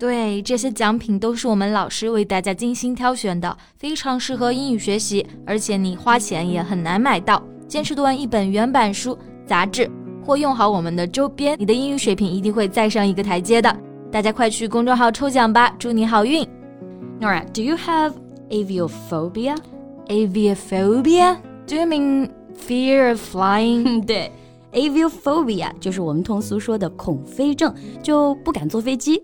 对，这些奖品都是我们老师为大家精心挑选的，非常适合英语学习，而且你花钱也很难买到。坚持读完一本原版书、杂志，或用好我们的周边，你的英语水平一定会再上一个台阶的。大家快去公众号抽奖吧，祝你好运。Nora, do you have aviophobia? Aviophobia? Do you mean fear of flying? 对，aviophobia 就是我们通俗说的恐飞症，就不敢坐飞机。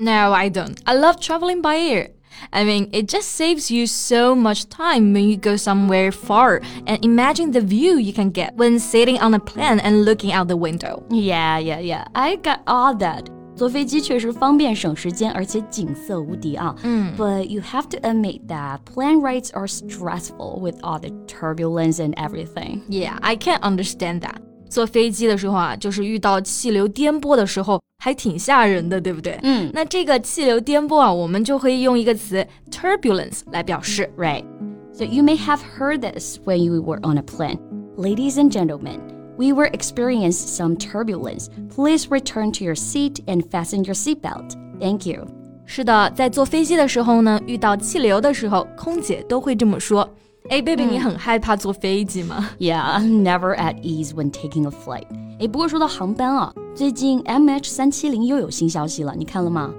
no, I don't. I love traveling by air. I mean, it just saves you so much time when you go somewhere far and imagine the view you can get when sitting on a plane and looking out the window. Yeah, yeah, yeah. I got all that. 坐飞机确实方便省时间，而且景色无敌啊。嗯，But you have to admit that plane rides are stressful with all the turbulence and everything. Yeah, I can't understand that. 坐飞机的时候啊，就是遇到气流颠簸的时候， 还挺吓人的，对不对？嗯，那这个气流颠簸啊，我们就可以用一个词 turbulence 来表示，right? So you may have heard this when you were on a plane. Ladies and gentlemen, we were experiencing some turbulence. Please return to your seat and fasten your seatbelt. Thank you. 是的，在坐飞机的时候呢，遇到气流的时候，空姐都会这么说。哎，baby，你很害怕坐飞机吗？Yeah, never at ease when taking a flight. 哎，不过说到航班啊， 最近 MH 三七零又有新消息了，你看了吗？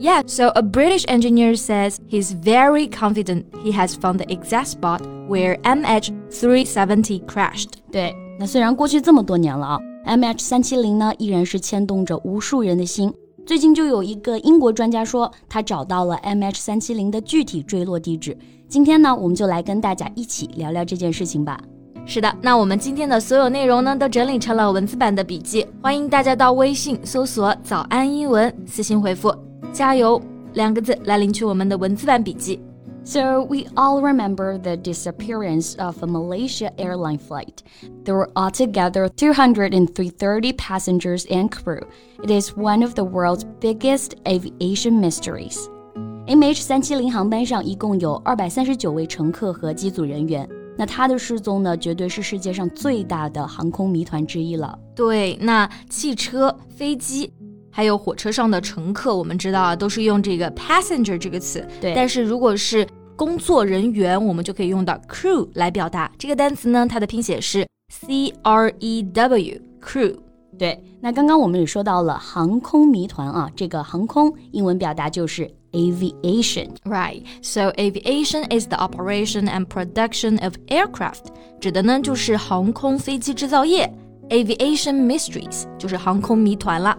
Yeah, so a British engineer says he's very confident he has found the exact spot where MH370 crashed. 对，那虽然过去这么多年了啊，MH 三七零呢依然是牵动着无数人的心。最近就有一个英国专家说，他找到了 MH 三七零的具体坠落地址。今天呢，我们就来跟大家一起聊聊这件事情吧。 是的，那我们今天的所有内容呢，都整理成了文字版的笔记，欢迎大家到微信搜索“早安英文”，私信回复“加油”两个字来领取我们的文字版笔记。So, we all remember the disappearance of a Malaysia airline flight. There were altogether 230 passengers and crew. It is one of the world's biggest aviation mysteries. MH 三七零航班上一共有二百三十九位乘客和机组人员。 那它的失踪呢，绝对是世界上最大的航空谜团之一了。对，那汽车、飞机。还有火车上的乘客，我们知道啊，都是用这个 passenger 这个词。对，但是如果是工作人员，我们就可以用到 crew 来表达。这个单词呢，它的拼写是 c r e w，crew。对，那刚刚我们也说到了航空谜团啊，这个航空英文表达就是 aviation。Right. So aviation is the operation and production of aircraft，指的呢就是航空飞机制造业。Aviation mysteries 就是航空谜团了。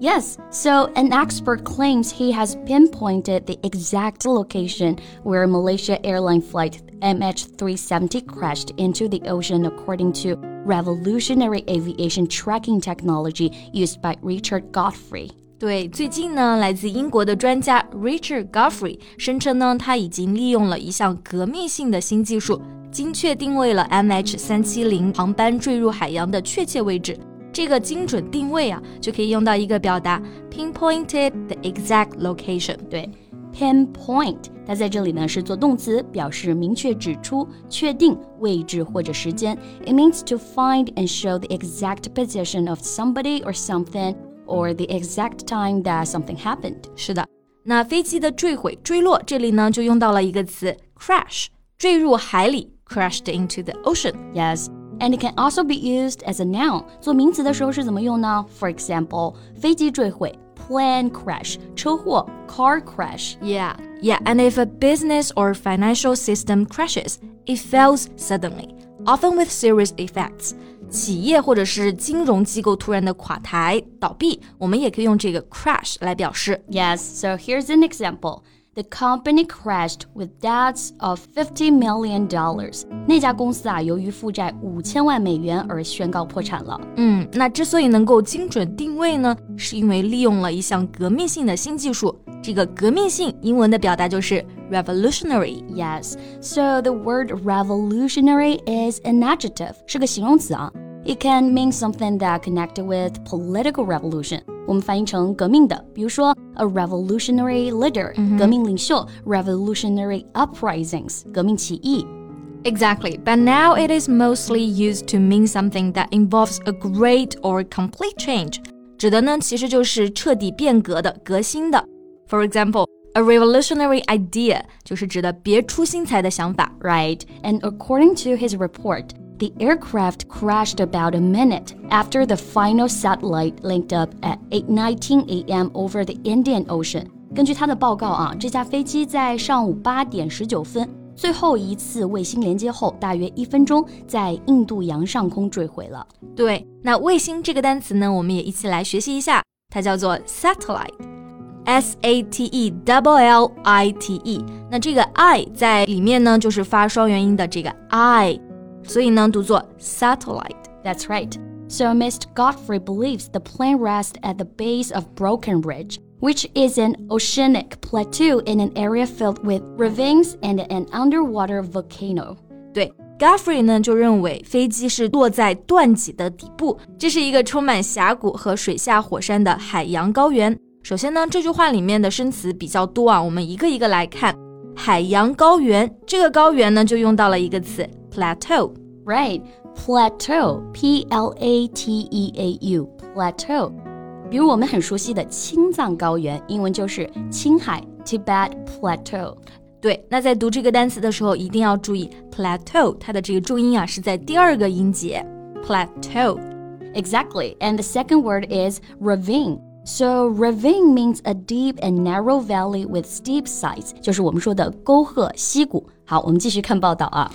Yes, so an expert claims he has pinpointed the exact location where Malaysia airline flight MH370 crashed into the ocean according to revolutionary aviation tracking technology used by Richard Godfrey. 对，最近呢，来自英国的专家 Richard Godfrey 声称呢，他已经利用了一项革命性的新技术，精确定位了 MH 三七零航班坠入海洋的确切位置。这个精准定位啊，就可以用到一个表达 pinpointed the exact location 对。对，pinpoint 它在这里呢是做动词，表示明确指出、确定位置或者时间。It means to find and show the exact position of somebody or something or the exact time that something happened。是的，那飞机的坠毁、坠落，这里呢就用到了一个词 crash，坠入海里，crashed into the ocean。Yes。and it can also be used as a noun. 做名词的时候是怎么用呢？For example，飞机坠毁，plane crash，车祸，car crash。Yeah, yeah. And if a business or financial system crashes, it fails suddenly, often with serious effects. 企业或者是金融机构突然的垮台倒闭，我们也可以用这个 crash 来表示。Yes, so here's an example the company crashed with debts of fifty million dollars。那家公司啊，由于负债五千万美元而宣告破产了。嗯，那之所以能够精准定位呢，是因为利用了一项革命性的新技术 这个革命性英文的表达就是 revolutionary。 Yes, so the word revolutionary is an adjective, 是个形容词啊。 It can mean something that connected with political revolution. 我们翻译成革命的，比如说 a revolutionary leader，、革命领袖；revolutionary uprisings，革命起义。 Exactly, but now it is mostly used to mean something that involves a great or complete change. 指的呢其实就是彻底变革的、革新的。For example, a revolutionary idea 就是指的别出心裁的想法。 Right, and according to his report, the aircraft crashed about a minute after the final satellite linked up at 8:19 a.m. over the Indian Ocean. 根据他的报告啊，这架飞机在上午八点十九分最后一次卫星连接后，大约一分钟在印度洋上空坠毁了。对，那卫星这个单词呢，我们也一起来学习一下，它叫做 satellite，s a t e double l i t e。那这个 i 在里面呢，就是发双元音的这个 i， 所以呢读作 satellite。 That's right. So Mr. Godfrey believes the plane rests at the base of Broken Ridge, which is an oceanic plateau in an area filled with ravines and an underwater volcano. 对，Godfrey 呢就认为飞机是落在断脊的底部，这是一个充满峡谷和水下火山的海洋高原。首先呢，这句话里面的生词比较多啊，我们一个一个来看。 海洋高原这个高原呢，就用到了一个词 plateau。 Right. Plateau. P L A T E A U. Plateau. 比如我们很熟悉的青藏高原，英文就是青海 Tibet Plateau。对，那在读这个单词的时候，一定要注意 plateau 它的这个重音啊是在第二个音节 plateau。 Exactly. And the second word is ravine. So ravine means a deep and narrow valley with steep sides，就是我们说的沟壑溪谷。好，我们继续看报道啊。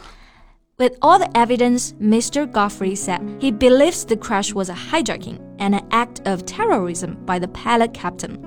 With all the evidence, Mr. Godfrey said he believes the crash was a hijacking and an act of terrorism by the pilot captain,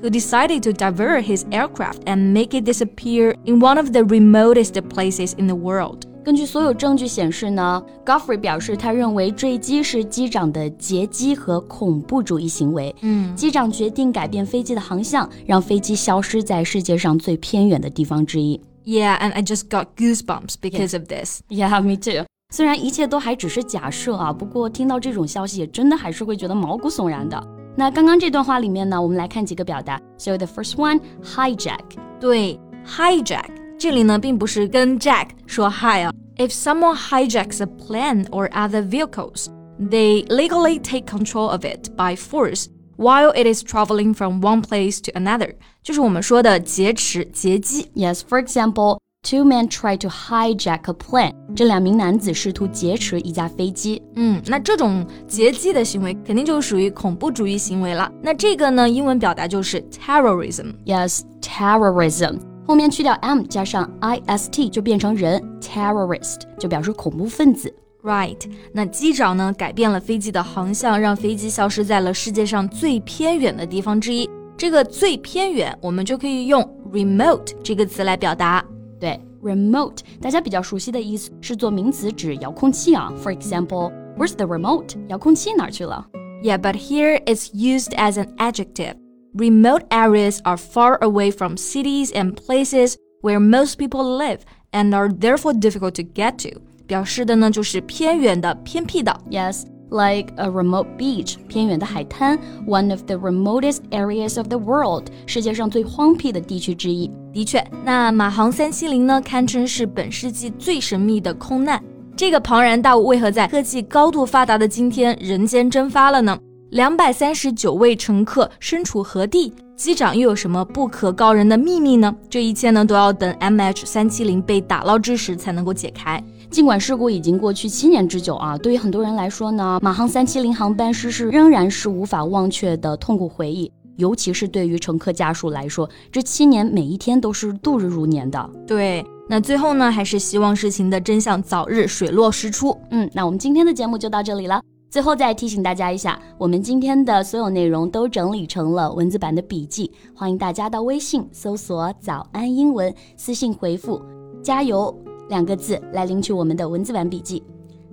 who decided to divert his aircraft and make it disappear in one of the remotest places in the world. 根据所有证据显示呢，Godfrey 表示他认为坠机是机长的劫机和恐怖主义行为。嗯，机长决定改变飞机的航向，让飞机消失在世界上最偏远的地方之一。 Yeah, and I just got goosebumps because of this. Yeah, me too. 虽然一切都还只是假设啊，不过听到这种消息，也真的还是会觉得毛骨悚然的。那刚刚这段话里面呢，我们来看几个表达。So the first one, hijack. 对，hijack 这里呢并不是跟 Jack 说 hi 啊。If someone hijacks a plane or other vehicles, they legally take control of it by force while it is traveling from one place to another，就是我们说的劫持、劫机。 Yes, for example, two men try to hijack a plane. 这两名男子试图劫持一架飞机。嗯，那这种劫机的行为肯定就属于恐怖主义行为了。那这个呢，英文表达就是 terrorism。 Yes, terrorism. 后面去掉 m 加上 i s t 就变成人 terrorist，就表示恐怖分子。 Right，那机长呢改变了飞机的航向，让飞机消失在了世界上最偏远的地方之一。这个最偏远，我们就可以用 remote 这个词来表达。对，remote 大家比较熟悉的意思是做名词指遥控器啊。For example, where's the remote？遥控器哪儿去了？ Yeah, but here it's used as an adjective. Remote areas are far away from cities and places where most people live and are therefore difficult to get to. 表示的呢就是偏远的、偏僻的。 Yes, like a remote beach，偏远的海滩，one of the remotest areas of the world，世界上最荒僻的地区之一。的确，那马航三七零呢，堪称是本世纪最神秘的空难。这个庞然大物为何在科技高度发达的今天人间蒸发了呢？ 两百三十九位乘客身处何地？机长又有什么不可告人的秘密呢？这一切呢，都要等 MH 三七零被打捞之时才能够解开。尽管事故已经过去七年之久啊，对于很多人来说呢，马航三七零航班失事仍然是无法忘却的痛苦回忆。尤其是对于乘客家属来说，这七年每一天都是度日如年的。对，那最后呢，还是希望事情的真相早日水落石出。嗯，那我们今天的节目就到这里了。最后再提醒大家一下，我们今天的所有内容都整理成了文字版的笔记，欢迎大家到微信搜索“早安英文”，私信回复“加油”两个字来领取我们的文字版笔记。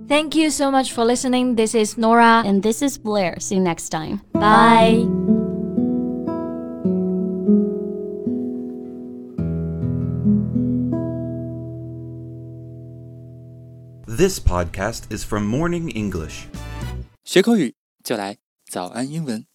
Thank you so much for listening. This is Nora. And this is Blair. See you next time. Bye. This podcast is from Morning English. 学口语就来早安英文。